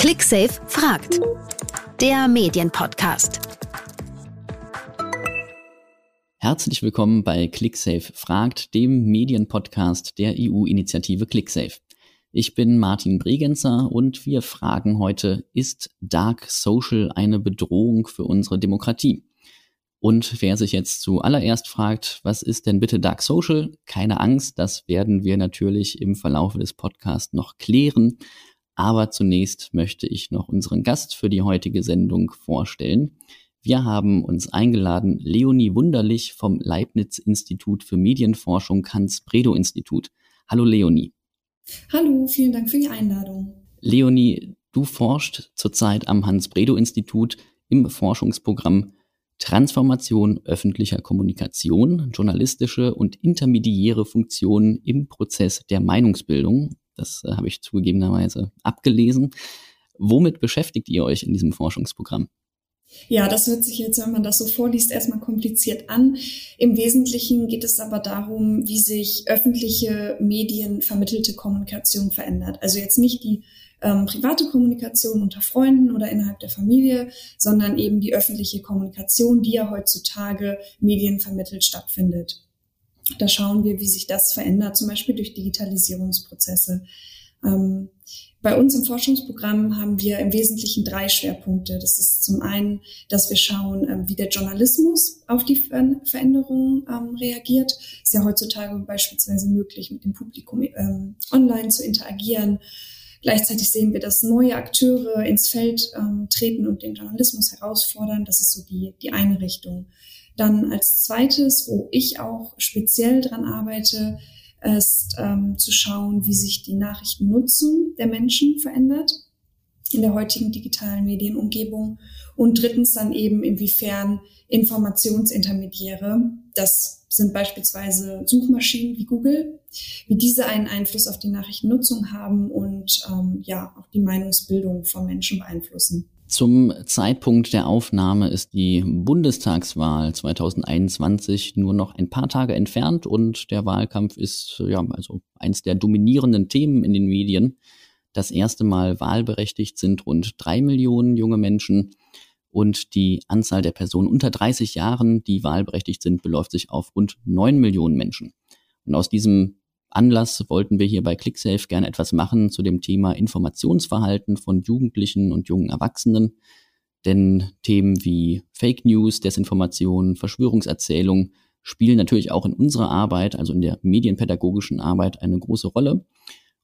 ClickSafe fragt. Der Medienpodcast. Herzlich willkommen bei ClickSafe fragt, dem Medienpodcast der EU-Initiative ClickSafe. Ich bin Martin Bregenzer und wir fragen heute, ist Dark Social eine Bedrohung für unsere Demokratie? Und wer sich jetzt zuallererst fragt, was ist denn bitte Dark Social? Keine Angst, das werden wir natürlich im Verlauf des Podcasts noch klären. Aber zunächst möchte ich noch unseren Gast für die heutige Sendung vorstellen. Wir haben uns eingeladen Leonie Wunderlich vom Leibniz-Institut für Medienforschung Hans-Bredow-Institut. Hallo Leonie. Hallo, vielen Dank für die Einladung. Leonie, du forschst zurzeit am Hans-Bredow-Institut im Forschungsprogramm Transformation öffentlicher Kommunikation, journalistische und intermediäre Funktionen im Prozess der Meinungsbildung. Das äh, habe ich zugegebenerweise abgelesen. Womit beschäftigt ihr euch in diesem Forschungsprogramm? Ja, das hört sich jetzt, wenn man das so vorliest, erstmal kompliziert an. Im Wesentlichen geht es aber darum, wie sich öffentliche Medien vermittelte Kommunikation verändert. Also jetzt nicht die ähm, private Kommunikation unter Freunden oder innerhalb der Familie, sondern eben die öffentliche Kommunikation, die ja heutzutage medienvermittelt stattfindet. Da schauen wir, wie sich das verändert, zum Beispiel durch Digitalisierungsprozesse. Ähm, bei uns im Forschungsprogramm haben wir im Wesentlichen drei Schwerpunkte. Das ist zum einen, dass wir schauen, ähm, wie der Journalismus auf die Veränderungen ähm, reagiert. Ist ja heutzutage beispielsweise möglich, mit dem Publikum ähm, online zu interagieren. Gleichzeitig sehen wir, dass neue Akteure ins Feld treten und den Journalismus herausfordern. Das ist so die, die eine Richtung. Dann als zweites, wo ich auch speziell dran arbeite, ist ähm, zu schauen, wie sich die Nachrichtennutzung der Menschen verändert in der heutigen digitalen Medienumgebung. Und drittens dann eben, inwiefern Informationsintermediäre, das sind beispielsweise Suchmaschinen wie Google, wie diese einen Einfluss auf die Nachrichtennutzung haben und ähm, ja auch die Meinungsbildung von Menschen beeinflussen. Zum Zeitpunkt der Aufnahme ist die Bundestagswahl 2021 nur noch ein paar Tage entfernt und der Wahlkampf ist ja also eins der dominierenden Themen in den Medien. Das erste Mal wahlberechtigt sind rund drei Millionen junge Menschen und die Anzahl der Personen unter 30 Jahren, die wahlberechtigt sind, beläuft sich auf rund neun Millionen Menschen. Und aus diesem Anlass wollten wir hier bei ClickSafe gerne etwas machen zu dem Thema Informationsverhalten von Jugendlichen und jungen Erwachsenen. Denn Themen wie Fake News, Desinformation, Verschwörungserzählung spielen natürlich auch in unserer Arbeit, also in der medienpädagogischen Arbeit, eine große Rolle.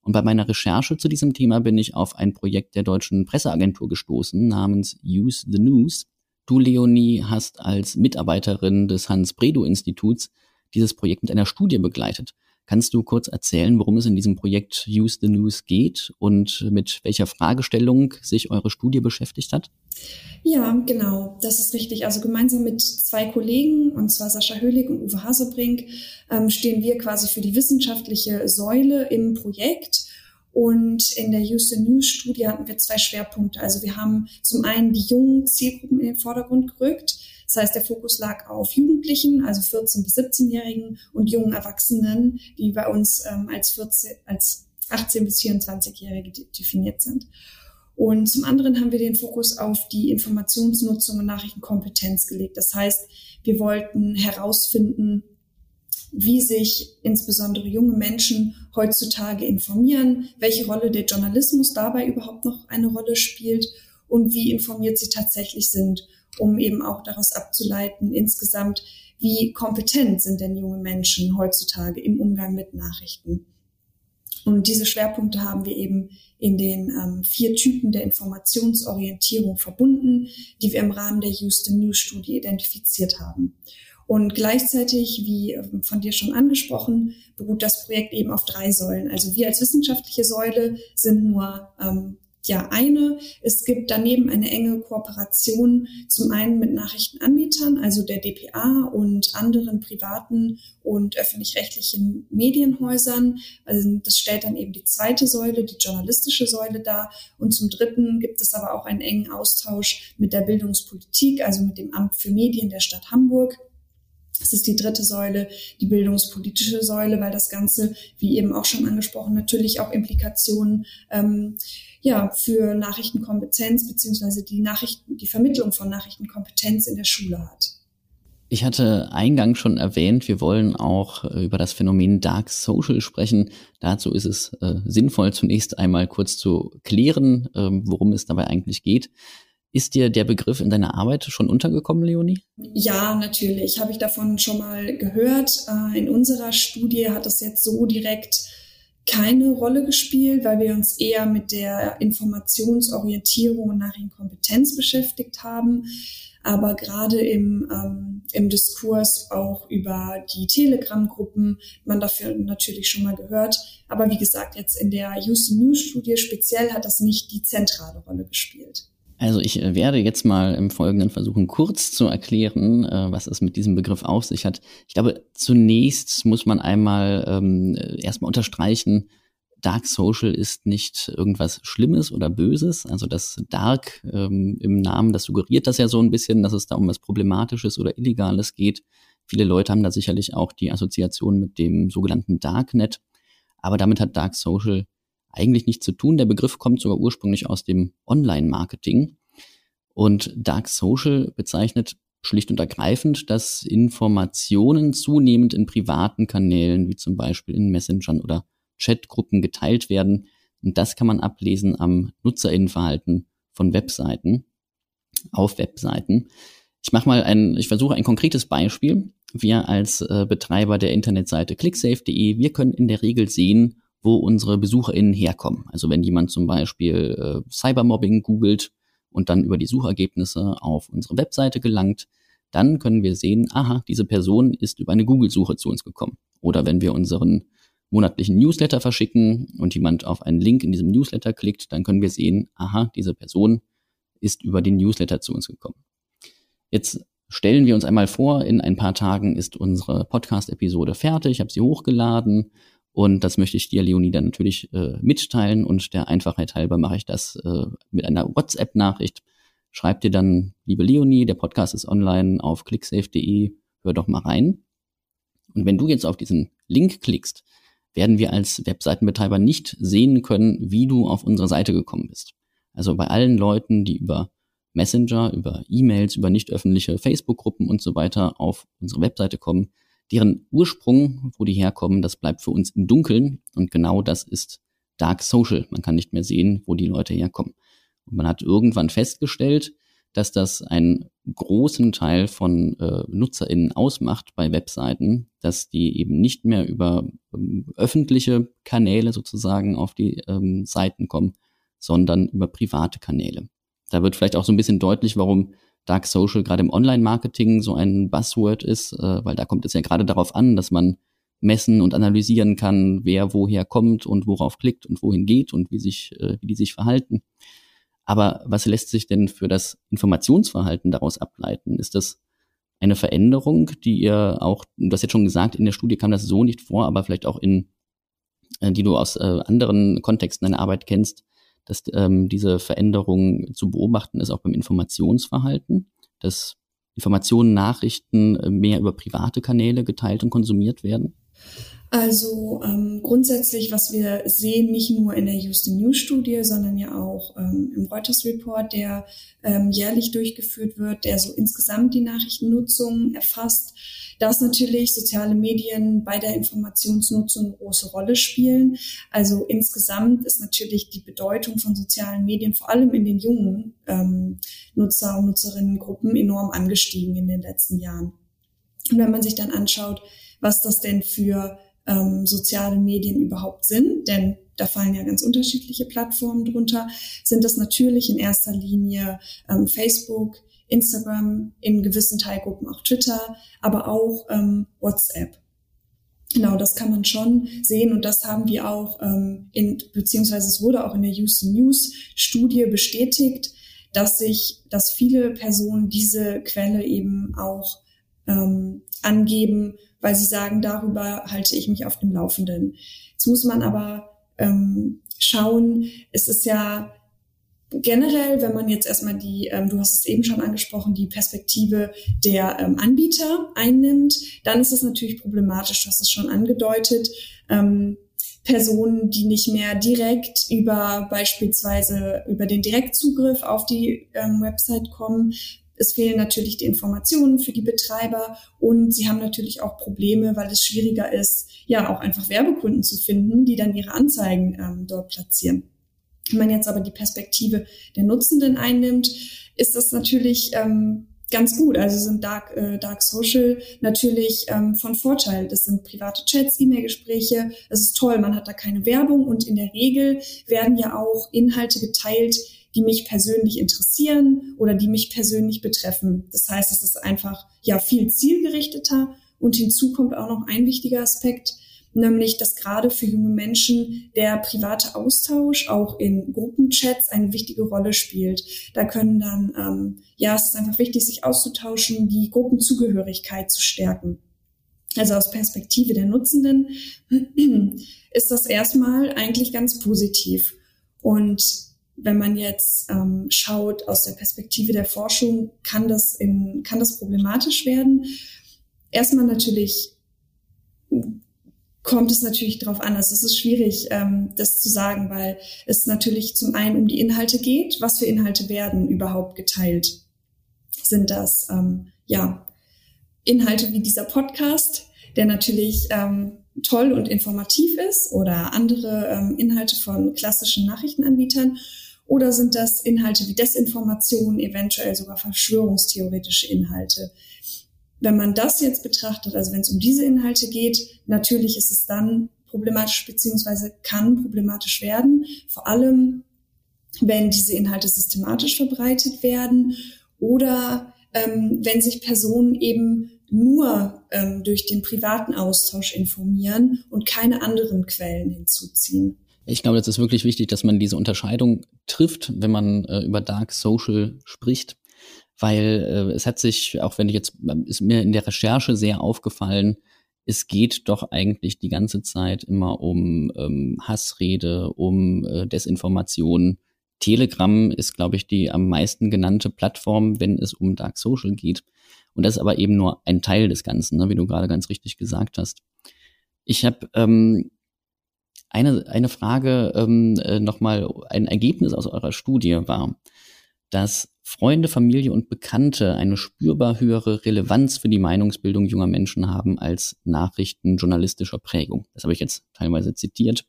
Und bei meiner Recherche zu diesem Thema bin ich auf ein Projekt der deutschen Presseagentur gestoßen namens Use the News. Du, Leonie, hast als Mitarbeiterin des Hans-Bredow-Instituts dieses Projekt mit einer Studie begleitet. Kannst du kurz erzählen, worum es in diesem Projekt Use the News geht und mit welcher Fragestellung sich eure Studie beschäftigt hat? Ja, genau, das ist richtig. Also gemeinsam mit zwei Kollegen, und zwar Sascha Höhlig und Uwe Hasebrink, ähm, stehen wir quasi für die wissenschaftliche Säule im Projekt. Und in der the News Studie hatten wir zwei Schwerpunkte. Also wir haben zum einen die jungen Zielgruppen in den Vordergrund gerückt. Das heißt, der Fokus lag auf Jugendlichen, also 14- bis 17-Jährigen und jungen Erwachsenen, die bei uns ähm, als, 14, als 18- bis 24-Jährige definiert sind. Und zum anderen haben wir den Fokus auf die Informationsnutzung und Nachrichtenkompetenz gelegt. Das heißt, wir wollten herausfinden, wie sich insbesondere junge Menschen heutzutage informieren, welche Rolle der Journalismus dabei überhaupt noch eine Rolle spielt und wie informiert sie tatsächlich sind um eben auch daraus abzuleiten, insgesamt, wie kompetent sind denn junge Menschen heutzutage im Umgang mit Nachrichten. Und diese Schwerpunkte haben wir eben in den ähm, vier Typen der Informationsorientierung verbunden, die wir im Rahmen der Houston News Studie identifiziert haben. Und gleichzeitig, wie ähm, von dir schon angesprochen, beruht das Projekt eben auf drei Säulen. Also wir als wissenschaftliche Säule sind nur ähm, ja eine. Es gibt daneben eine enge Kooperation zum einen mit Nachrichtenanbietern, also der DPA und anderen privaten und öffentlich-rechtlichen Medienhäusern. Also das stellt dann eben die zweite Säule, die journalistische Säule dar. Und zum dritten gibt es aber auch einen engen Austausch mit der Bildungspolitik, also mit dem Amt für Medien der Stadt Hamburg Es ist die dritte Säule, die bildungspolitische Säule, weil das Ganze, wie eben auch schon angesprochen, natürlich auch Implikationen ähm, ja, für Nachrichtenkompetenz beziehungsweise die Nachrichten, die Vermittlung von Nachrichtenkompetenz in der Schule hat. Ich hatte eingangs schon erwähnt, wir wollen auch über das Phänomen Dark Social sprechen. Dazu ist es äh, sinnvoll, zunächst einmal kurz zu klären, äh, worum es dabei eigentlich geht. Ist dir der Begriff in deiner Arbeit schon untergekommen, Leonie? Ja, natürlich. Habe ich davon schon mal gehört. Äh, in unserer Studie hat es jetzt so direkt keine Rolle gespielt, weil wir uns eher mit der Informationsorientierung und Nachrichtenkompetenz beschäftigt haben. Aber gerade im, ähm, im Diskurs auch über die Telegram-Gruppen, man dafür natürlich schon mal gehört. Aber wie gesagt, jetzt in der Houston News Studie speziell hat das nicht die zentrale Rolle gespielt. Also ich äh, werde jetzt mal im Folgenden versuchen, kurz zu erklären, äh, was es mit diesem Begriff auf sich hat. Ich glaube, zunächst muss man einmal ähm, erstmal unterstreichen, Dark Social ist nicht irgendwas Schlimmes oder Böses. Also das Dark ähm, im Namen, das suggeriert das ja so ein bisschen, dass es da um was Problematisches oder Illegales geht. Viele Leute haben da sicherlich auch die Assoziation mit dem sogenannten Darknet. Aber damit hat Dark Social eigentlich nichts zu tun. Der Begriff kommt sogar ursprünglich aus dem Online-Marketing. Und Dark Social bezeichnet schlicht und ergreifend, dass Informationen zunehmend in privaten Kanälen, wie zum Beispiel in Messengern oder Chatgruppen geteilt werden. Und das kann man ablesen am Nutzerinnenverhalten von Webseiten, auf Webseiten. Ich mache mal ein, ich versuche ein konkretes Beispiel. Wir als äh, Betreiber der Internetseite clicksafe.de, wir können in der Regel sehen, wo unsere BesucherInnen herkommen. Also wenn jemand zum Beispiel äh, Cybermobbing googelt und dann über die Suchergebnisse auf unsere Webseite gelangt, dann können wir sehen, aha, diese Person ist über eine Google-Suche zu uns gekommen. Oder wenn wir unseren monatlichen Newsletter verschicken und jemand auf einen Link in diesem Newsletter klickt, dann können wir sehen, aha, diese Person ist über den Newsletter zu uns gekommen. Jetzt stellen wir uns einmal vor, in ein paar Tagen ist unsere Podcast-Episode fertig, ich habe sie hochgeladen und das möchte ich dir, Leonie, dann natürlich äh, mitteilen. Und der Einfachheit halber mache ich das äh, mit einer WhatsApp-Nachricht. Schreib dir dann, liebe Leonie, der Podcast ist online auf clicksafe.de, hör doch mal rein. Und wenn du jetzt auf diesen Link klickst, werden wir als Webseitenbetreiber nicht sehen können, wie du auf unsere Seite gekommen bist. Also bei allen Leuten, die über Messenger, über E-Mails, über nicht öffentliche Facebook-Gruppen und so weiter auf unsere Webseite kommen, Deren Ursprung, wo die herkommen, das bleibt für uns im Dunkeln und genau das ist Dark Social. Man kann nicht mehr sehen, wo die Leute herkommen. Und man hat irgendwann festgestellt, dass das einen großen Teil von äh, NutzerInnen ausmacht bei Webseiten, dass die eben nicht mehr über ähm, öffentliche Kanäle sozusagen auf die ähm, Seiten kommen, sondern über private Kanäle. Da wird vielleicht auch so ein bisschen deutlich, warum Dark Social gerade im Online-Marketing so ein Buzzword ist, äh, weil da kommt es ja gerade darauf an, dass man messen und analysieren kann, wer woher kommt und worauf klickt und wohin geht und wie sich, äh, wie die sich verhalten. Aber was lässt sich denn für das Informationsverhalten daraus ableiten? Ist das eine Veränderung, die ihr auch, du hast jetzt schon gesagt, in der Studie kam das so nicht vor, aber vielleicht auch in, äh, die du aus äh, anderen Kontexten deiner Arbeit kennst, dass ähm, diese Veränderung zu beobachten ist auch beim Informationsverhalten, dass Informationen, Nachrichten äh, mehr über private Kanäle geteilt und konsumiert werden? Also ähm, grundsätzlich, was wir sehen, nicht nur in der Houston News Studie, sondern ja auch ähm, im Reuters Report, der ähm, jährlich durchgeführt wird, der so insgesamt die Nachrichtennutzung erfasst, dass natürlich soziale Medien bei der Informationsnutzung eine große Rolle spielen. Also insgesamt ist natürlich die Bedeutung von sozialen Medien vor allem in den jungen ähm, Nutzer- und Nutzerinnengruppen enorm angestiegen in den letzten Jahren. Und wenn man sich dann anschaut, was das denn für ähm, soziale Medien überhaupt sind, denn da fallen ja ganz unterschiedliche Plattformen drunter, sind das natürlich in erster Linie ähm, Facebook, Instagram, in gewissen Teilgruppen auch Twitter, aber auch ähm, WhatsApp. Genau, das kann man schon sehen und das haben wir auch ähm, in, beziehungsweise es wurde auch in der Houston News Studie bestätigt, dass sich, dass viele Personen diese Quelle eben auch ähm, angeben, weil sie sagen, darüber halte ich mich auf dem Laufenden. Jetzt muss man aber ähm, schauen, es ist ja generell, wenn man jetzt erstmal die, ähm, du hast es eben schon angesprochen, die Perspektive der ähm, Anbieter einnimmt, dann ist es natürlich problematisch, du hast es schon angedeutet. Ähm, Personen, die nicht mehr direkt über beispielsweise über den Direktzugriff auf die ähm, Website kommen. Es fehlen natürlich die Informationen für die Betreiber und sie haben natürlich auch Probleme, weil es schwieriger ist, ja auch einfach Werbekunden zu finden, die dann ihre Anzeigen ähm, dort platzieren. Wenn man jetzt aber die Perspektive der Nutzenden einnimmt, ist das natürlich ähm, ganz gut. Also sind Dark, äh, Dark Social natürlich ähm, von Vorteil. Das sind private Chats, E-Mail-Gespräche. Es ist toll, man hat da keine Werbung und in der Regel werden ja auch Inhalte geteilt, die mich persönlich interessieren oder die mich persönlich betreffen. Das heißt, es ist einfach ja viel zielgerichteter und hinzu kommt auch noch ein wichtiger Aspekt nämlich dass gerade für junge Menschen der private Austausch auch in Gruppenchats eine wichtige Rolle spielt. Da können dann, ähm, ja, es ist einfach wichtig, sich auszutauschen, die Gruppenzugehörigkeit zu stärken. Also aus Perspektive der Nutzenden ist das erstmal eigentlich ganz positiv. Und wenn man jetzt ähm, schaut aus der Perspektive der Forschung, kann das in, kann das problematisch werden. Erstmal natürlich kommt es natürlich darauf an. Also es ist schwierig, ähm, das zu sagen, weil es natürlich zum einen um die Inhalte geht. Was für Inhalte werden überhaupt geteilt? Sind das ähm, ja Inhalte wie dieser Podcast, der natürlich ähm, toll und informativ ist, oder andere ähm, Inhalte von klassischen Nachrichtenanbietern? Oder sind das Inhalte wie Desinformation, eventuell sogar verschwörungstheoretische Inhalte? Wenn man das jetzt betrachtet, also wenn es um diese Inhalte geht, natürlich ist es dann problematisch beziehungsweise kann problematisch werden, vor allem wenn diese Inhalte systematisch verbreitet werden oder ähm, wenn sich Personen eben nur ähm, durch den privaten Austausch informieren und keine anderen Quellen hinzuziehen. Ich glaube, es ist wirklich wichtig, dass man diese Unterscheidung trifft, wenn man äh, über Dark Social spricht weil äh, es hat sich, auch wenn ich jetzt, ähm, ist mir in der Recherche sehr aufgefallen, es geht doch eigentlich die ganze Zeit immer um ähm, Hassrede, um äh, Desinformation. Telegram ist, glaube ich, die am meisten genannte Plattform, wenn es um Dark Social geht. Und das ist aber eben nur ein Teil des Ganzen, ne, wie du gerade ganz richtig gesagt hast. Ich habe ähm, eine, eine Frage ähm, äh, nochmal, ein Ergebnis aus eurer Studie war, dass Freunde, Familie und Bekannte eine spürbar höhere Relevanz für die Meinungsbildung junger Menschen haben als Nachrichten journalistischer Prägung. Das habe ich jetzt teilweise zitiert.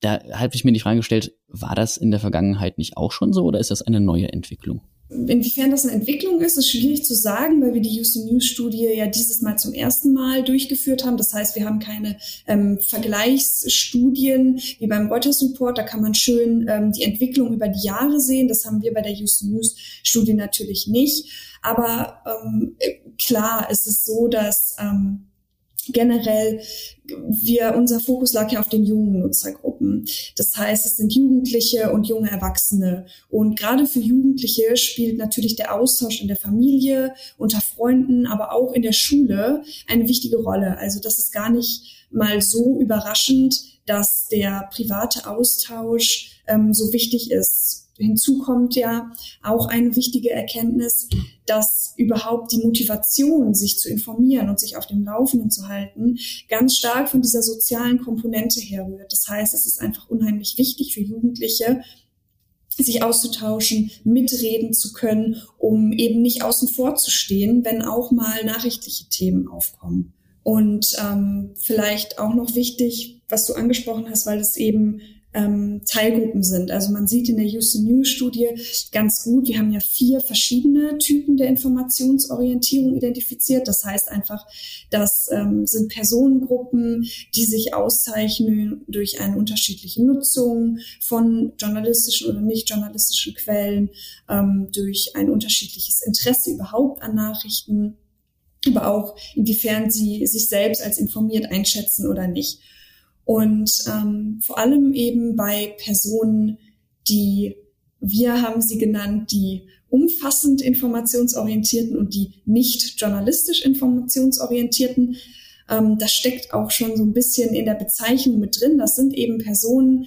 Da habe ich mir die Frage gestellt, war das in der Vergangenheit nicht auch schon so oder ist das eine neue Entwicklung? Inwiefern das eine Entwicklung ist, ist schwierig zu sagen, weil wir die Houston News Studie ja dieses Mal zum ersten Mal durchgeführt haben. Das heißt, wir haben keine ähm, Vergleichsstudien wie beim Reuters Report. Da kann man schön ähm, die Entwicklung über die Jahre sehen. Das haben wir bei der Houston News Studie natürlich nicht. Aber ähm, klar ist es so, dass ähm, generell wir, unser Fokus lag ja auf den jungen Nutzergruppen. Das heißt, es sind Jugendliche und junge Erwachsene. Und gerade für Jugendliche spielt natürlich der Austausch in der Familie, unter Freunden, aber auch in der Schule eine wichtige Rolle. Also das ist gar nicht mal so überraschend, dass der private Austausch ähm, so wichtig ist hinzu kommt ja auch eine wichtige Erkenntnis, dass überhaupt die Motivation, sich zu informieren und sich auf dem Laufenden zu halten, ganz stark von dieser sozialen Komponente herrührt. Das heißt, es ist einfach unheimlich wichtig für Jugendliche, sich auszutauschen, mitreden zu können, um eben nicht außen vor zu stehen, wenn auch mal nachrichtliche Themen aufkommen. Und ähm, vielleicht auch noch wichtig, was du angesprochen hast, weil es eben ähm, Teilgruppen sind. Also man sieht in der Houston News Studie ganz gut, wir haben ja vier verschiedene Typen der Informationsorientierung identifiziert. Das heißt einfach, das ähm, sind Personengruppen, die sich auszeichnen durch eine unterschiedliche Nutzung von journalistischen oder nicht journalistischen Quellen, ähm, durch ein unterschiedliches Interesse überhaupt an Nachrichten, aber auch inwiefern sie sich selbst als informiert einschätzen oder nicht. Und ähm, vor allem eben bei Personen, die, wir haben sie genannt, die umfassend informationsorientierten und die nicht journalistisch informationsorientierten. Ähm, das steckt auch schon so ein bisschen in der Bezeichnung mit drin. Das sind eben Personen,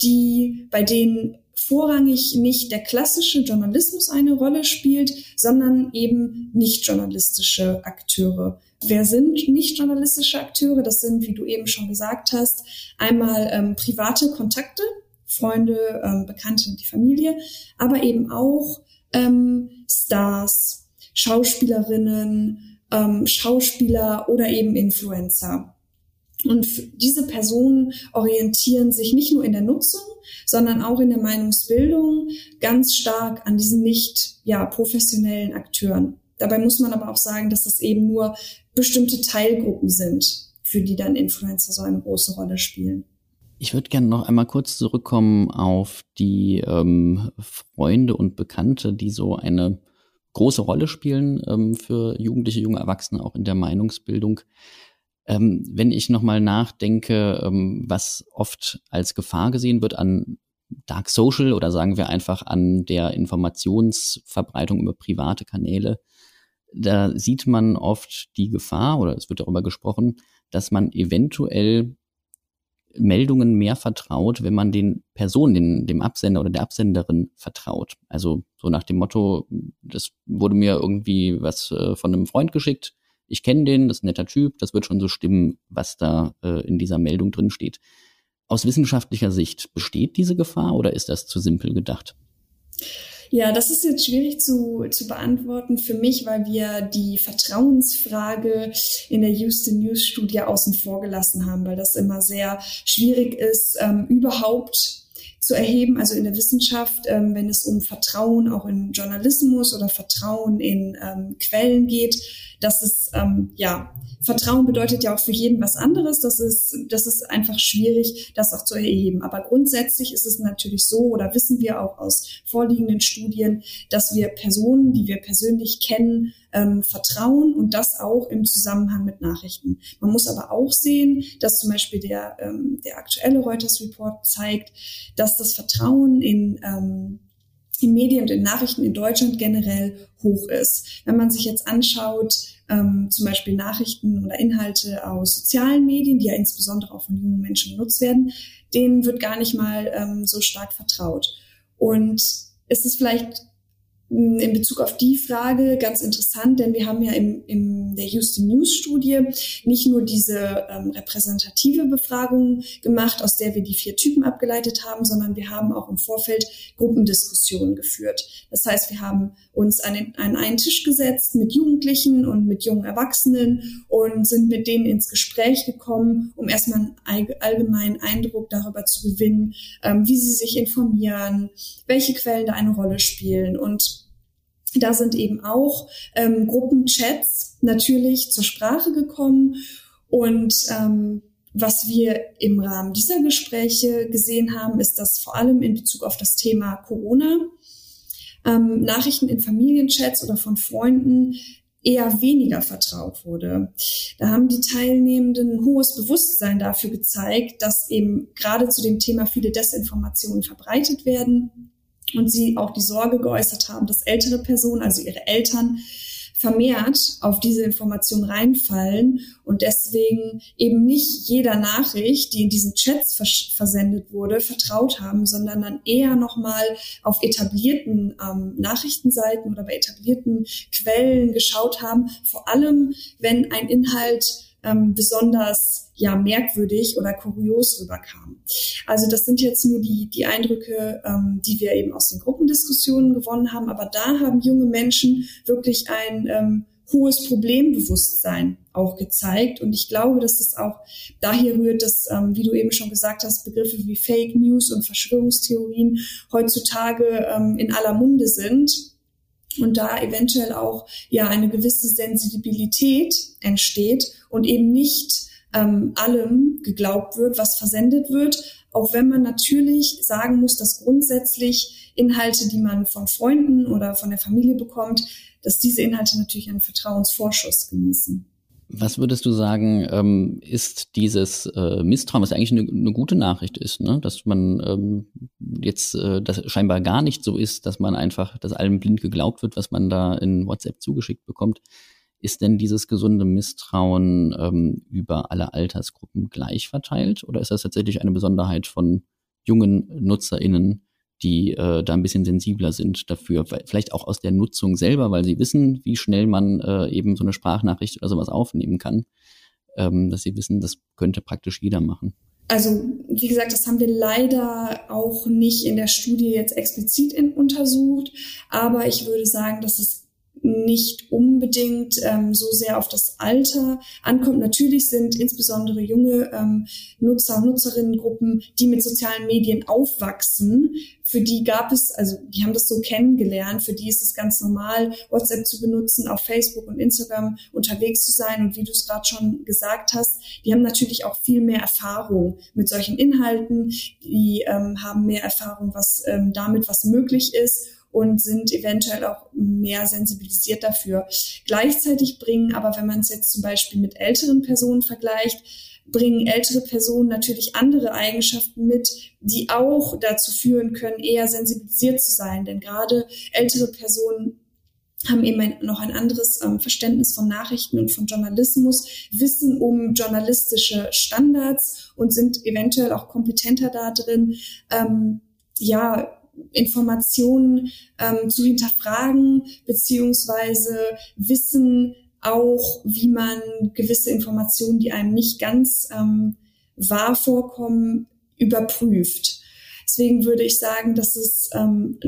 die, bei denen vorrangig nicht der klassische Journalismus eine Rolle spielt, sondern eben nicht journalistische Akteure. Wer sind nicht journalistische Akteure? Das sind, wie du eben schon gesagt hast, einmal ähm, private Kontakte, Freunde, ähm, Bekannte, die Familie, aber eben auch ähm, Stars, Schauspielerinnen, ähm, Schauspieler oder eben Influencer. Und diese Personen orientieren sich nicht nur in der Nutzung, sondern auch in der Meinungsbildung ganz stark an diesen nicht ja, professionellen Akteuren. Dabei muss man aber auch sagen, dass das eben nur bestimmte Teilgruppen sind, für die dann Influencer so eine große Rolle spielen. Ich würde gerne noch einmal kurz zurückkommen auf die ähm, Freunde und Bekannte, die so eine große Rolle spielen ähm, für Jugendliche, junge Erwachsene, auch in der Meinungsbildung. Ähm, wenn ich nochmal nachdenke, ähm, was oft als Gefahr gesehen wird an Dark Social oder sagen wir einfach an der Informationsverbreitung über private Kanäle, da sieht man oft die Gefahr oder es wird darüber gesprochen, dass man eventuell Meldungen mehr vertraut, wenn man den Personen, den, dem Absender oder der Absenderin vertraut. Also so nach dem Motto, das wurde mir irgendwie was äh, von einem Freund geschickt, ich kenne den, das ist ein netter Typ, das wird schon so stimmen, was da äh, in dieser Meldung drin steht. Aus wissenschaftlicher Sicht besteht diese Gefahr oder ist das zu simpel gedacht? Ja, das ist jetzt schwierig zu, zu beantworten für mich, weil wir die Vertrauensfrage in der Houston News Studie außen vor gelassen haben, weil das immer sehr schwierig ist, ähm, überhaupt zu erheben, also in der Wissenschaft, ähm, wenn es um Vertrauen auch in Journalismus oder Vertrauen in ähm, Quellen geht, dass es ähm, ja Vertrauen bedeutet ja auch für jeden was anderes. Das ist, das ist einfach schwierig, das auch zu erheben. Aber grundsätzlich ist es natürlich so, oder wissen wir auch aus vorliegenden Studien, dass wir Personen, die wir persönlich kennen, ähm, vertrauen und das auch im Zusammenhang mit Nachrichten. Man muss aber auch sehen, dass zum Beispiel der, ähm, der aktuelle Reuters Report zeigt, dass das Vertrauen in ähm, in Medien und in Nachrichten in Deutschland generell hoch ist. Wenn man sich jetzt anschaut, ähm, zum Beispiel Nachrichten oder Inhalte aus sozialen Medien, die ja insbesondere auch von jungen Menschen genutzt werden, denen wird gar nicht mal ähm, so stark vertraut. Und es ist vielleicht in Bezug auf die Frage ganz interessant, denn wir haben ja im, in der Houston News Studie nicht nur diese ähm, repräsentative Befragung gemacht, aus der wir die vier Typen abgeleitet haben, sondern wir haben auch im Vorfeld Gruppendiskussionen geführt. Das heißt, wir haben uns an, den, an einen Tisch gesetzt mit Jugendlichen und mit jungen Erwachsenen und sind mit denen ins Gespräch gekommen, um erstmal einen allgemeinen Eindruck darüber zu gewinnen, ähm, wie sie sich informieren, welche Quellen da eine Rolle spielen und da sind eben auch ähm, Gruppenchats natürlich zur Sprache gekommen und ähm, was wir im Rahmen dieser Gespräche gesehen haben, ist, dass vor allem in Bezug auf das Thema Corona ähm, Nachrichten in Familienchats oder von Freunden eher weniger vertraut wurde. Da haben die Teilnehmenden ein hohes Bewusstsein dafür gezeigt, dass eben gerade zu dem Thema viele Desinformationen verbreitet werden und sie auch die Sorge geäußert haben, dass ältere Personen, also ihre Eltern, vermehrt auf diese Information reinfallen und deswegen eben nicht jeder Nachricht, die in diesen Chats vers versendet wurde, vertraut haben, sondern dann eher nochmal auf etablierten ähm, Nachrichtenseiten oder bei etablierten Quellen geschaut haben, vor allem wenn ein Inhalt ähm, besonders ja merkwürdig oder kurios rüberkam. Also das sind jetzt nur die, die Eindrücke, ähm, die wir eben aus den Gruppendiskussionen gewonnen haben. Aber da haben junge Menschen wirklich ein ähm, hohes Problembewusstsein auch gezeigt. Und ich glaube, dass es auch daher rührt, dass, ähm, wie du eben schon gesagt hast, Begriffe wie Fake News und Verschwörungstheorien heutzutage ähm, in aller Munde sind und da eventuell auch ja eine gewisse Sensibilität entsteht und eben nicht ähm, allem geglaubt wird, was versendet wird, auch wenn man natürlich sagen muss, dass grundsätzlich Inhalte, die man von Freunden oder von der Familie bekommt, dass diese Inhalte natürlich einen Vertrauensvorschuss genießen. Was würdest du sagen, ähm, ist dieses äh, Misstrauen, was eigentlich eine, eine gute Nachricht ist, ne? dass man ähm, jetzt äh, das scheinbar gar nicht so ist, dass man einfach, dass allem blind geglaubt wird, was man da in WhatsApp zugeschickt bekommt. Ist denn dieses gesunde Misstrauen ähm, über alle Altersgruppen gleich verteilt oder ist das tatsächlich eine Besonderheit von jungen NutzerInnen, die äh, da ein bisschen sensibler sind dafür. Vielleicht auch aus der Nutzung selber, weil sie wissen, wie schnell man äh, eben so eine Sprachnachricht oder sowas aufnehmen kann. Ähm, dass sie wissen, das könnte praktisch jeder machen. Also, wie gesagt, das haben wir leider auch nicht in der Studie jetzt explizit in, untersucht, aber ich würde sagen, dass es nicht unbedingt ähm, so sehr auf das Alter ankommt. Natürlich sind insbesondere junge ähm, Nutzer und Nutzerinnengruppen, die mit sozialen Medien aufwachsen, für die gab es, also die haben das so kennengelernt, für die ist es ganz normal, WhatsApp zu benutzen, auf Facebook und Instagram unterwegs zu sein. Und wie du es gerade schon gesagt hast, die haben natürlich auch viel mehr Erfahrung mit solchen Inhalten, die ähm, haben mehr Erfahrung, was ähm, damit, was möglich ist und sind eventuell auch mehr sensibilisiert dafür. Gleichzeitig bringen aber, wenn man es jetzt zum Beispiel mit älteren Personen vergleicht, bringen ältere Personen natürlich andere Eigenschaften mit, die auch dazu führen können, eher sensibilisiert zu sein. Denn gerade ältere Personen haben eben ein, noch ein anderes ähm, Verständnis von Nachrichten und von Journalismus, wissen um journalistische Standards und sind eventuell auch kompetenter da drin, ähm, ja, Informationen ähm, zu hinterfragen, beziehungsweise wissen auch, wie man gewisse Informationen, die einem nicht ganz ähm, wahr vorkommen, überprüft. Deswegen würde ich sagen, dass es ähm,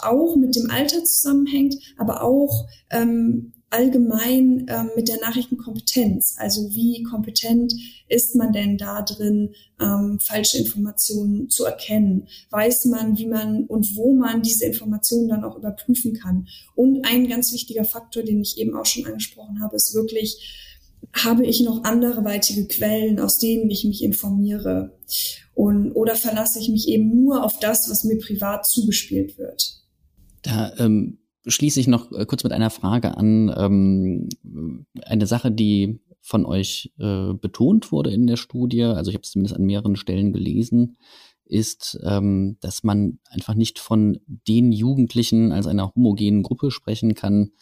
auch mit dem Alter zusammenhängt, aber auch ähm, allgemein ähm, mit der Nachrichtenkompetenz. Also wie kompetent ist man denn da drin, ähm, falsche Informationen zu erkennen? Weiß man, wie man und wo man diese Informationen dann auch überprüfen kann? Und ein ganz wichtiger Faktor, den ich eben auch schon angesprochen habe, ist wirklich, habe ich noch anderweitige Quellen, aus denen ich mich informiere? Und, oder verlasse ich mich eben nur auf das, was mir privat zugespielt wird? Da ähm schließe ich noch äh, kurz mit einer Frage an. Ähm, eine Sache, die von euch äh, betont wurde in der Studie, also ich habe es zumindest an mehreren Stellen gelesen, ist, ähm, dass man einfach nicht von den Jugendlichen als einer homogenen Gruppe sprechen kann,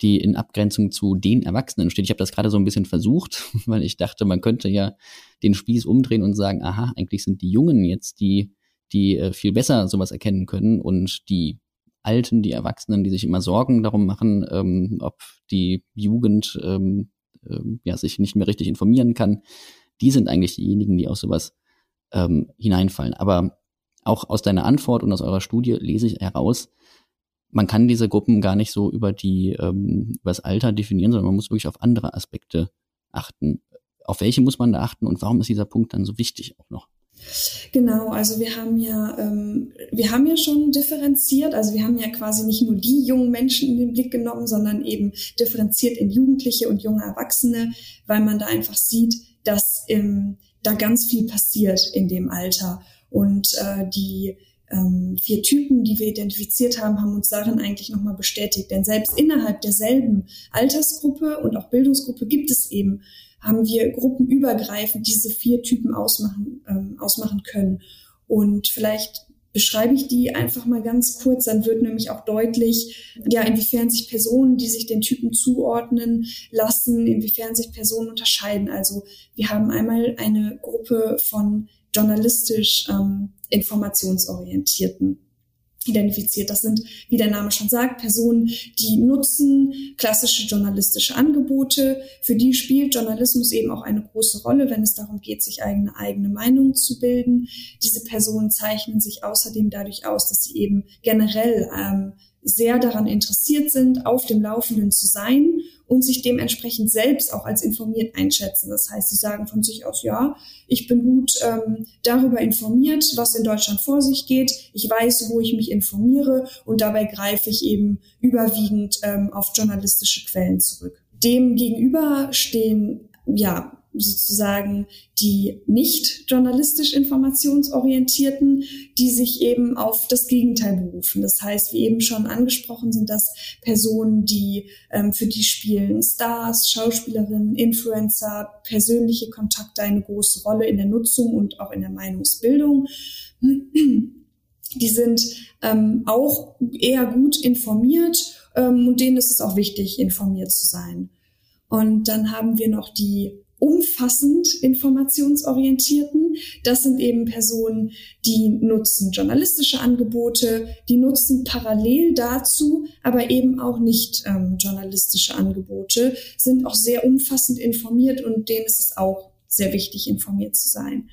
die in Abgrenzung zu den Erwachsenen steht. Ich habe das gerade so ein bisschen versucht, weil ich dachte, man könnte ja den Spieß umdrehen und sagen, aha, eigentlich sind die Jungen jetzt die, die äh, viel besser sowas erkennen können und die Alten, die Erwachsenen, die sich immer Sorgen darum machen, ähm, ob die Jugend ähm, ähm, ja, sich nicht mehr richtig informieren kann, die sind eigentlich diejenigen, die aus sowas ähm, hineinfallen. Aber auch aus deiner Antwort und aus eurer Studie lese ich heraus, man kann diese Gruppen gar nicht so über die ähm, über das Alter definieren, sondern man muss wirklich auf andere Aspekte achten. Auf welche muss man da achten und warum ist dieser Punkt dann so wichtig auch noch? Genau, also wir haben ja, ähm, wir haben ja schon differenziert, also wir haben ja quasi nicht nur die jungen Menschen in den Blick genommen, sondern eben differenziert in Jugendliche und junge Erwachsene, weil man da einfach sieht, dass ähm, da ganz viel passiert in dem Alter und äh, die ähm, vier Typen, die wir identifiziert haben, haben uns darin eigentlich nochmal bestätigt. Denn selbst innerhalb derselben Altersgruppe und auch Bildungsgruppe gibt es eben haben wir gruppenübergreifend diese vier Typen ausmachen, ähm, ausmachen können. Und vielleicht beschreibe ich die einfach mal ganz kurz, dann wird nämlich auch deutlich, ja, inwiefern sich Personen, die sich den Typen zuordnen lassen, inwiefern sich Personen unterscheiden. Also wir haben einmal eine Gruppe von journalistisch ähm, informationsorientierten identifiziert. Das sind, wie der Name schon sagt, Personen, die nutzen klassische journalistische Angebote. Für die spielt Journalismus eben auch eine große Rolle, wenn es darum geht, sich eigene eigene Meinung zu bilden. Diese Personen zeichnen sich außerdem dadurch aus, dass sie eben generell ähm, sehr daran interessiert sind, auf dem Laufenden zu sein und sich dementsprechend selbst auch als informiert einschätzen. Das heißt, sie sagen von sich aus, ja, ich bin gut ähm, darüber informiert, was in Deutschland vor sich geht. Ich weiß, wo ich mich informiere und dabei greife ich eben überwiegend ähm, auf journalistische Quellen zurück. Dem gegenüber stehen ja sozusagen die nicht journalistisch informationsorientierten, die sich eben auf das Gegenteil berufen. Das heißt, wie eben schon angesprochen, sind das Personen, die ähm, für die spielen Stars, Schauspielerinnen, Influencer, persönliche Kontakte eine große Rolle in der Nutzung und auch in der Meinungsbildung. Die sind ähm, auch eher gut informiert ähm, und denen ist es auch wichtig, informiert zu sein. Und dann haben wir noch die umfassend informationsorientierten. Das sind eben Personen, die nutzen journalistische Angebote, die nutzen parallel dazu, aber eben auch nicht ähm, journalistische Angebote, sind auch sehr umfassend informiert und denen ist es auch sehr wichtig, informiert zu sein.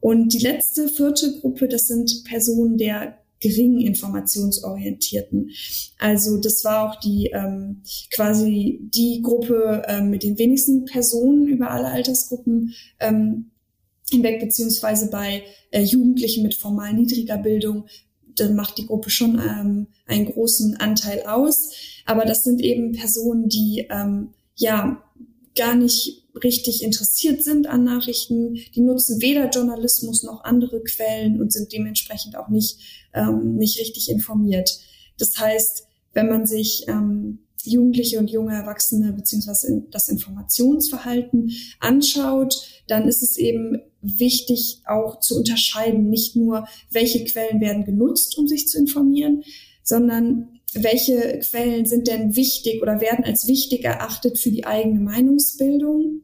Und die letzte, vierte Gruppe, das sind Personen der gering informationsorientierten. Also das war auch die ähm, quasi die Gruppe ähm, mit den wenigsten Personen über alle Altersgruppen ähm, hinweg, beziehungsweise bei äh, Jugendlichen mit formal niedriger Bildung dann macht die Gruppe schon ähm, einen großen Anteil aus. Aber das sind eben Personen, die ähm, ja gar nicht richtig interessiert sind an Nachrichten. Die nutzen weder Journalismus noch andere Quellen und sind dementsprechend auch nicht, ähm, nicht richtig informiert. Das heißt, wenn man sich ähm, Jugendliche und junge Erwachsene beziehungsweise das Informationsverhalten anschaut, dann ist es eben wichtig auch zu unterscheiden, nicht nur, welche Quellen werden genutzt, um sich zu informieren, sondern welche Quellen sind denn wichtig oder werden als wichtig erachtet für die eigene Meinungsbildung?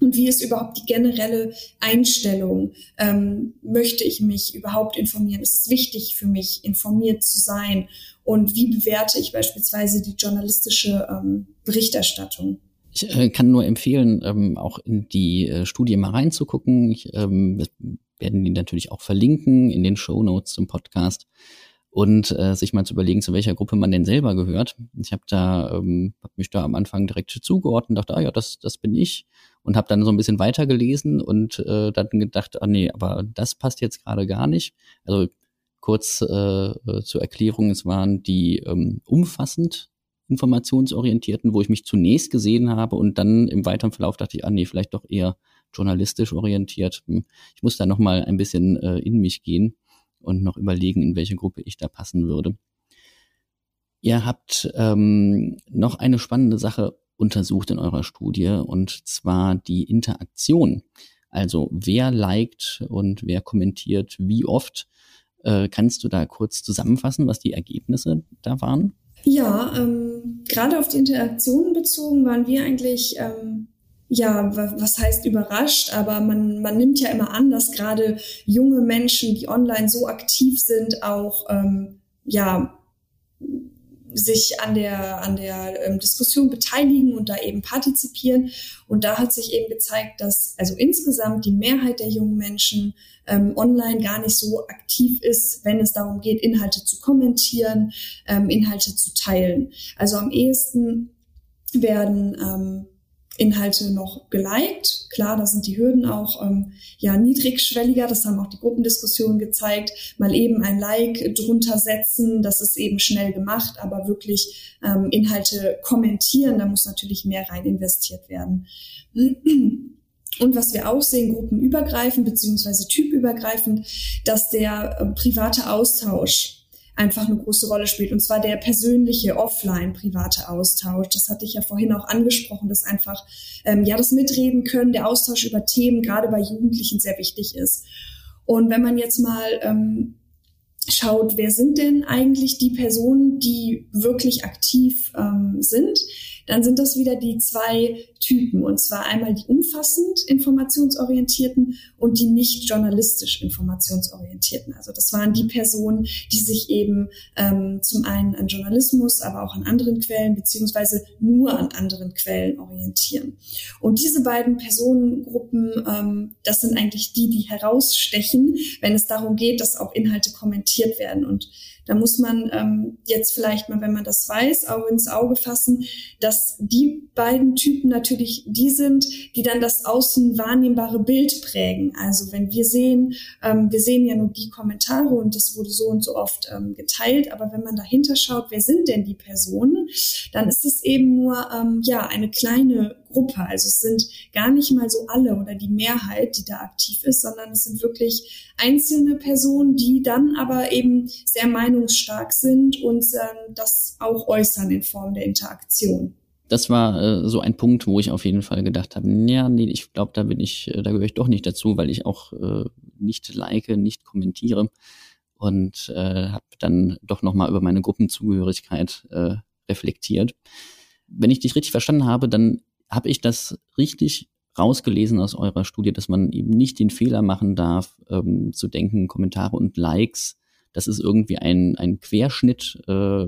Und wie ist überhaupt die generelle Einstellung? Ähm, möchte ich mich überhaupt informieren? Ist es wichtig für mich, informiert zu sein? Und wie bewerte ich beispielsweise die journalistische ähm, Berichterstattung? Ich äh, kann nur empfehlen, ähm, auch in die äh, Studie mal reinzugucken. Ich, ähm, werden die natürlich auch verlinken in den Show Notes zum Podcast und äh, sich mal zu überlegen, zu welcher Gruppe man denn selber gehört. Ich habe da ähm, hab mich da am Anfang direkt zugeordnet, dachte, ah ja, das das bin ich und habe dann so ein bisschen weitergelesen und äh, dann gedacht, ah nee, aber das passt jetzt gerade gar nicht. Also kurz äh, äh, zur Erklärung, es waren die ähm, umfassend informationsorientierten, wo ich mich zunächst gesehen habe und dann im weiteren Verlauf dachte ich, ah nee, vielleicht doch eher journalistisch orientiert. Hm, ich muss da noch mal ein bisschen äh, in mich gehen und noch überlegen, in welche Gruppe ich da passen würde. Ihr habt ähm, noch eine spannende Sache untersucht in eurer Studie und zwar die Interaktion. Also wer liked und wer kommentiert wie oft. Äh, kannst du da kurz zusammenfassen, was die Ergebnisse da waren? Ja, ähm, gerade auf die Interaktion bezogen waren wir eigentlich ähm, ja, was heißt überrascht, aber man, man nimmt ja immer an, dass gerade junge Menschen, die online so aktiv sind, auch ähm, ja sich an der an der ähm, Diskussion beteiligen und da eben partizipieren. Und da hat sich eben gezeigt, dass also insgesamt die Mehrheit der jungen Menschen ähm, online gar nicht so aktiv ist, wenn es darum geht, Inhalte zu kommentieren, ähm, Inhalte zu teilen. Also am ehesten werden ähm, Inhalte noch geliked. Klar, da sind die Hürden auch ähm, ja niedrigschwelliger. Das haben auch die Gruppendiskussionen gezeigt. Mal eben ein Like drunter setzen, das ist eben schnell gemacht, aber wirklich ähm, Inhalte kommentieren, da muss natürlich mehr rein investiert werden. Und was wir auch sehen, gruppenübergreifend beziehungsweise typübergreifend, dass der äh, private Austausch einfach eine große Rolle spielt. Und zwar der persönliche, offline, private Austausch. Das hatte ich ja vorhin auch angesprochen, dass einfach ähm, ja das Mitreden können, der Austausch über Themen gerade bei Jugendlichen sehr wichtig ist. Und wenn man jetzt mal ähm, schaut, wer sind denn eigentlich die Personen, die wirklich aktiv ähm, sind, dann sind das wieder die zwei Typen. Und zwar einmal die umfassend informationsorientierten und die nicht journalistisch informationsorientierten. Also das waren die Personen, die sich eben ähm, zum einen an Journalismus, aber auch an anderen Quellen beziehungsweise nur an anderen Quellen orientieren. Und diese beiden Personengruppen, ähm, das sind eigentlich die, die herausstechen, wenn es darum geht, dass auch Inhalte kommentiert werden. Und da muss man ähm, jetzt vielleicht mal, wenn man das weiß, auch ins Auge fassen, dass die beiden Typen natürlich die sind, die dann das außen wahrnehmbare Bild prägen. Also wenn wir sehen, ähm, wir sehen ja nur die Kommentare und das wurde so und so oft ähm, geteilt, aber wenn man dahinter schaut, wer sind denn die Personen, dann ist es eben nur ähm, ja eine kleine Gruppe. Also es sind gar nicht mal so alle oder die Mehrheit, die da aktiv ist, sondern es sind wirklich einzelne Personen, die dann aber eben sehr meinungsstark sind und ähm, das auch äußern in Form der Interaktion. Das war äh, so ein Punkt, wo ich auf jeden Fall gedacht habe, ja, nee, ich glaube, da bin ich, äh, da gehöre ich doch nicht dazu, weil ich auch äh, nicht like, nicht kommentiere und äh, habe dann doch nochmal über meine Gruppenzugehörigkeit äh, reflektiert. Wenn ich dich richtig verstanden habe, dann habe ich das richtig rausgelesen aus eurer Studie, dass man eben nicht den Fehler machen darf, ähm, zu denken, Kommentare und Likes, das ist irgendwie ein, ein Querschnitt, äh,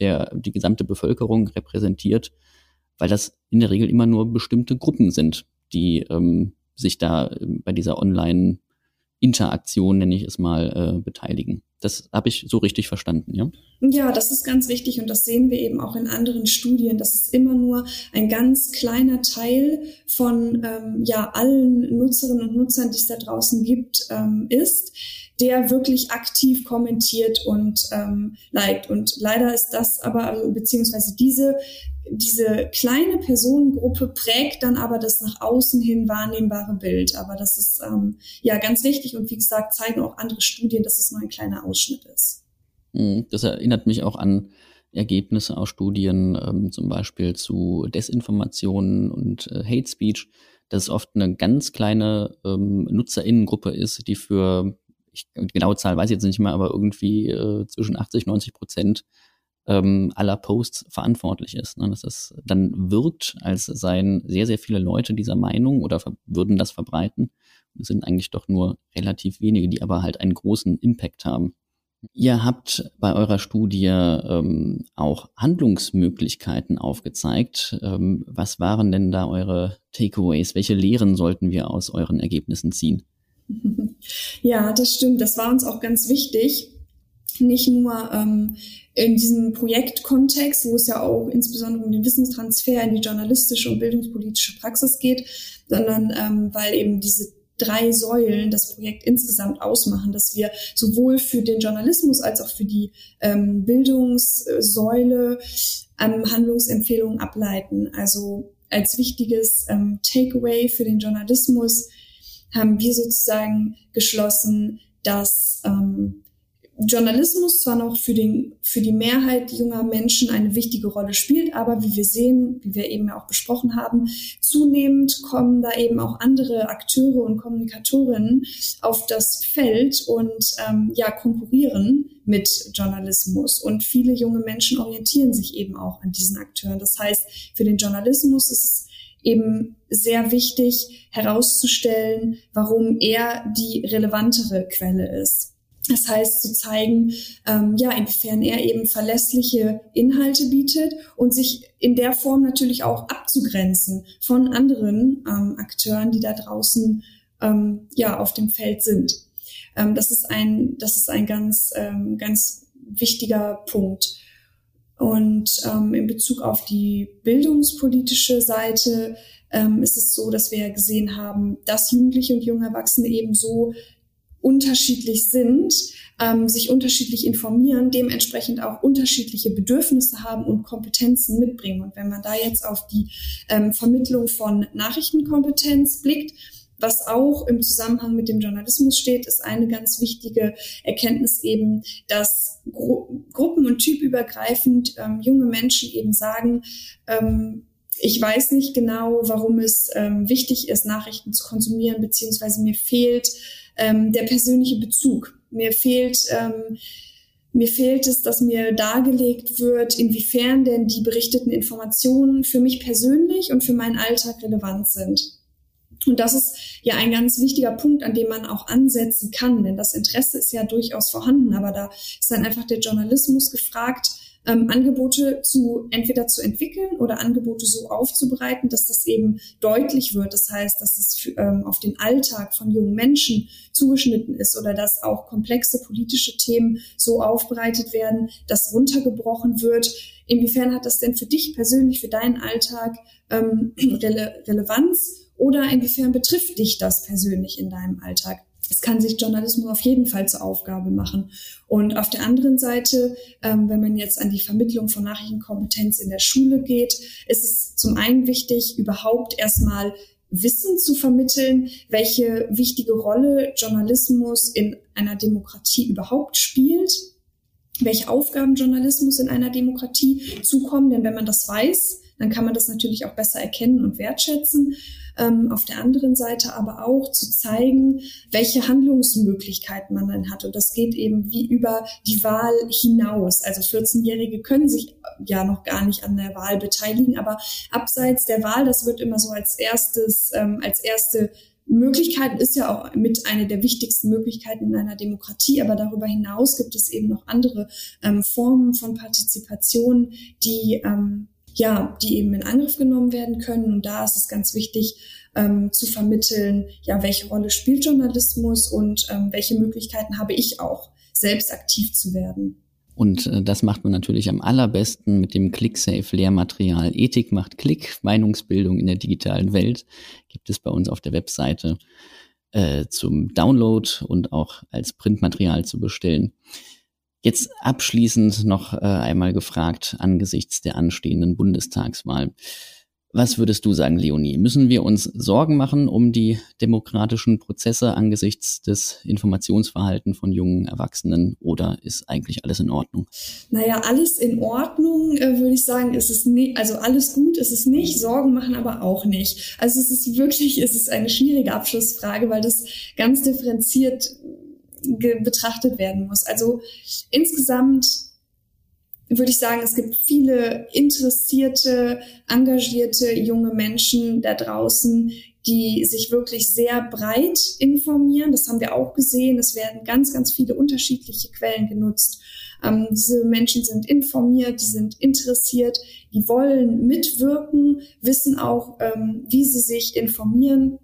der die gesamte Bevölkerung repräsentiert, weil das in der Regel immer nur bestimmte Gruppen sind, die ähm, sich da äh, bei dieser Online- Interaktion, nenne ich es mal, äh, beteiligen. Das habe ich so richtig verstanden, ja? Ja, das ist ganz wichtig und das sehen wir eben auch in anderen Studien, dass es immer nur ein ganz kleiner Teil von ähm, ja allen Nutzerinnen und Nutzern, die es da draußen gibt, ähm, ist, der wirklich aktiv kommentiert und ähm, liked. Und leider ist das aber, also, beziehungsweise diese diese kleine Personengruppe prägt dann aber das nach außen hin wahrnehmbare Bild. Aber das ist ähm, ja ganz wichtig und wie gesagt zeigen auch andere Studien, dass es nur ein kleiner Ausschnitt ist. Mhm. Das erinnert mich auch an Ergebnisse aus Studien, ähm, zum Beispiel zu Desinformationen und äh, Hate Speech, dass es oft eine ganz kleine ähm, Nutzerinnengruppe ist, die für, ich, genaue Zahl weiß ich jetzt nicht mehr, aber irgendwie äh, zwischen 80, 90 Prozent ähm, aller Posts verantwortlich ist. Ne? Dass es dann wirkt, als seien sehr, sehr viele Leute dieser Meinung oder würden das verbreiten. Es sind eigentlich doch nur relativ wenige, die aber halt einen großen Impact haben. Ihr habt bei eurer Studie ähm, auch Handlungsmöglichkeiten aufgezeigt. Ähm, was waren denn da eure Takeaways? Welche Lehren sollten wir aus euren Ergebnissen ziehen? Ja, das stimmt. Das war uns auch ganz wichtig. Nicht nur ähm, in diesem Projektkontext, wo es ja auch insbesondere um den Wissenstransfer in die journalistische und bildungspolitische Praxis geht, sondern ähm, weil eben diese drei Säulen das Projekt insgesamt ausmachen, dass wir sowohl für den Journalismus als auch für die ähm, Bildungssäule ähm, Handlungsempfehlungen ableiten. Also als wichtiges ähm, Takeaway für den Journalismus haben wir sozusagen geschlossen, dass ähm, Journalismus zwar noch für, den, für die Mehrheit junger Menschen eine wichtige Rolle spielt, aber wie wir sehen, wie wir eben auch besprochen haben, zunehmend kommen da eben auch andere Akteure und Kommunikatorinnen auf das Feld und ähm, ja konkurrieren mit Journalismus. Und viele junge Menschen orientieren sich eben auch an diesen Akteuren. Das heißt, für den Journalismus ist es eben sehr wichtig herauszustellen, warum er die relevantere Quelle ist. Das heißt, zu zeigen, ähm, ja, inwiefern er eben verlässliche Inhalte bietet und sich in der Form natürlich auch abzugrenzen von anderen ähm, Akteuren, die da draußen ähm, ja auf dem Feld sind. Ähm, das ist ein, das ist ein ganz, ähm, ganz wichtiger Punkt. Und ähm, in Bezug auf die bildungspolitische Seite ähm, ist es so, dass wir gesehen haben, dass Jugendliche und junge Erwachsene eben so unterschiedlich sind, ähm, sich unterschiedlich informieren, dementsprechend auch unterschiedliche Bedürfnisse haben und Kompetenzen mitbringen. Und wenn man da jetzt auf die ähm, Vermittlung von Nachrichtenkompetenz blickt, was auch im Zusammenhang mit dem Journalismus steht, ist eine ganz wichtige Erkenntnis eben, dass Gru gruppen- und typübergreifend ähm, junge Menschen eben sagen, ähm, ich weiß nicht genau, warum es ähm, wichtig ist, Nachrichten zu konsumieren, beziehungsweise mir fehlt ähm, der persönliche Bezug. Mir fehlt, ähm, mir fehlt es, dass mir dargelegt wird, inwiefern denn die berichteten Informationen für mich persönlich und für meinen Alltag relevant sind. Und das ist ja ein ganz wichtiger Punkt, an dem man auch ansetzen kann, denn das Interesse ist ja durchaus vorhanden, aber da ist dann einfach der Journalismus gefragt, ähm, Angebote zu entweder zu entwickeln oder Angebote so aufzubereiten, dass das eben deutlich wird. Das heißt, dass es für, ähm, auf den Alltag von jungen Menschen zugeschnitten ist oder dass auch komplexe politische Themen so aufbereitet werden, dass runtergebrochen wird. Inwiefern hat das denn für dich persönlich, für deinen Alltag ähm, Rele Relevanz? Oder inwiefern betrifft dich das persönlich in deinem Alltag? Es kann sich Journalismus auf jeden Fall zur Aufgabe machen. Und auf der anderen Seite, ähm, wenn man jetzt an die Vermittlung von Nachrichtenkompetenz in der Schule geht, ist es zum einen wichtig, überhaupt erstmal Wissen zu vermitteln, welche wichtige Rolle Journalismus in einer Demokratie überhaupt spielt, welche Aufgaben Journalismus in einer Demokratie zukommen. Denn wenn man das weiß, dann kann man das natürlich auch besser erkennen und wertschätzen. Ähm, auf der anderen Seite aber auch zu zeigen, welche Handlungsmöglichkeiten man dann hat. Und das geht eben wie über die Wahl hinaus. Also 14-Jährige können sich ja noch gar nicht an der Wahl beteiligen, aber abseits der Wahl, das wird immer so als erstes, ähm, als erste Möglichkeiten ist ja auch mit einer der wichtigsten Möglichkeiten in einer Demokratie, aber darüber hinaus gibt es eben noch andere ähm, Formen von Partizipation, die ähm, ja, die eben in Angriff genommen werden können. Und da ist es ganz wichtig ähm, zu vermitteln, ja, welche Rolle spielt Journalismus und ähm, welche Möglichkeiten habe ich auch, selbst aktiv zu werden. Und äh, das macht man natürlich am allerbesten mit dem ClickSafe-Lehrmaterial Ethik macht Klick, Meinungsbildung in der digitalen Welt. Gibt es bei uns auf der Webseite äh, zum Download und auch als Printmaterial zu bestellen. Jetzt abschließend noch äh, einmal gefragt angesichts der anstehenden Bundestagswahl. Was würdest du sagen, Leonie? Müssen wir uns Sorgen machen um die demokratischen Prozesse angesichts des Informationsverhaltens von jungen Erwachsenen oder ist eigentlich alles in Ordnung? Naja, alles in Ordnung, äh, würde ich sagen, ist es nicht, also alles gut ist es nicht, Sorgen machen aber auch nicht. Also es ist wirklich, es ist eine schwierige Abschlussfrage, weil das ganz differenziert betrachtet werden muss. Also insgesamt würde ich sagen, es gibt viele interessierte, engagierte junge Menschen da draußen, die sich wirklich sehr breit informieren. Das haben wir auch gesehen. Es werden ganz, ganz viele unterschiedliche Quellen genutzt. Ähm, diese Menschen sind informiert, die sind interessiert, die wollen mitwirken, wissen auch, ähm, wie sie sich informieren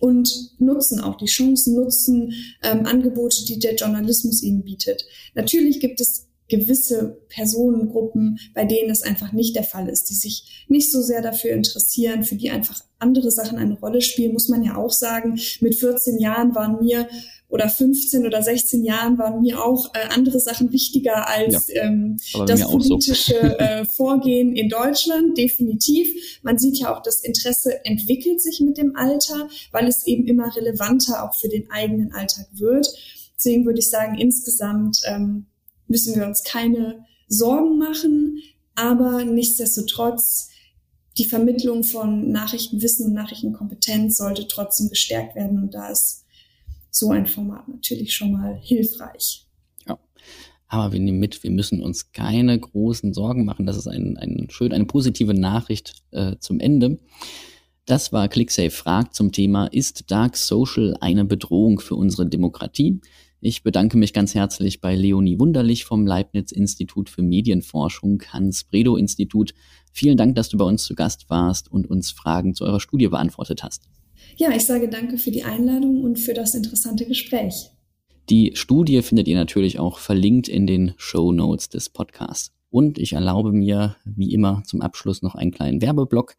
und nutzen auch die Chancen, nutzen ähm, Angebote, die der Journalismus ihnen bietet. Natürlich gibt es gewisse Personengruppen, bei denen das einfach nicht der Fall ist, die sich nicht so sehr dafür interessieren, für die einfach andere Sachen eine Rolle spielen, muss man ja auch sagen. Mit 14 Jahren waren mir oder 15 oder 16 Jahren waren mir auch äh, andere Sachen wichtiger als ja, ähm, das politische so. äh, Vorgehen in Deutschland, definitiv. Man sieht ja auch, das Interesse entwickelt sich mit dem Alter, weil es eben immer relevanter auch für den eigenen Alltag wird. Deswegen würde ich sagen, insgesamt ähm, müssen wir uns keine Sorgen machen, aber nichtsdestotrotz die Vermittlung von Nachrichtenwissen und Nachrichtenkompetenz sollte trotzdem gestärkt werden und da ist so ein Format natürlich schon mal hilfreich. Ja. Aber wir nehmen mit, wir müssen uns keine großen Sorgen machen. Das ist ein, ein schön, eine positive Nachricht äh, zum Ende. Das war ClickSafe fragt zum Thema, ist Dark Social eine Bedrohung für unsere Demokratie? Ich bedanke mich ganz herzlich bei Leonie Wunderlich vom Leibniz-Institut für Medienforschung, Hans-Bredow-Institut. Vielen Dank, dass du bei uns zu Gast warst und uns Fragen zu eurer Studie beantwortet hast. Ja, ich sage danke für die Einladung und für das interessante Gespräch. Die Studie findet ihr natürlich auch verlinkt in den Show Notes des Podcasts. Und ich erlaube mir, wie immer, zum Abschluss noch einen kleinen Werbeblock.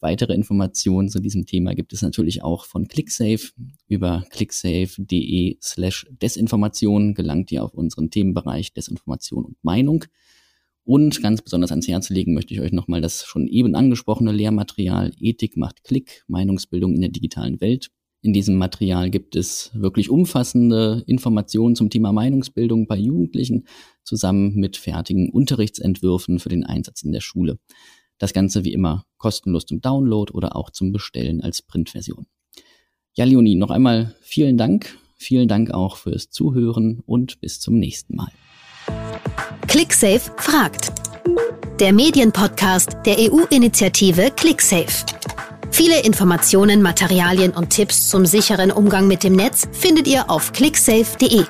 Weitere Informationen zu diesem Thema gibt es natürlich auch von ClickSafe. Über clicksafe.de slash Desinformation gelangt ihr auf unseren Themenbereich Desinformation und Meinung. Und ganz besonders ans Herz legen möchte ich euch nochmal das schon eben angesprochene Lehrmaterial Ethik macht Klick, Meinungsbildung in der digitalen Welt. In diesem Material gibt es wirklich umfassende Informationen zum Thema Meinungsbildung bei Jugendlichen zusammen mit fertigen Unterrichtsentwürfen für den Einsatz in der Schule. Das Ganze wie immer kostenlos zum Download oder auch zum Bestellen als Printversion. Ja, Leonie, noch einmal vielen Dank. Vielen Dank auch fürs Zuhören und bis zum nächsten Mal. ClickSafe fragt. Der Medienpodcast der EU-Initiative ClickSafe. Viele Informationen, Materialien und Tipps zum sicheren Umgang mit dem Netz findet ihr auf clicksafe.de.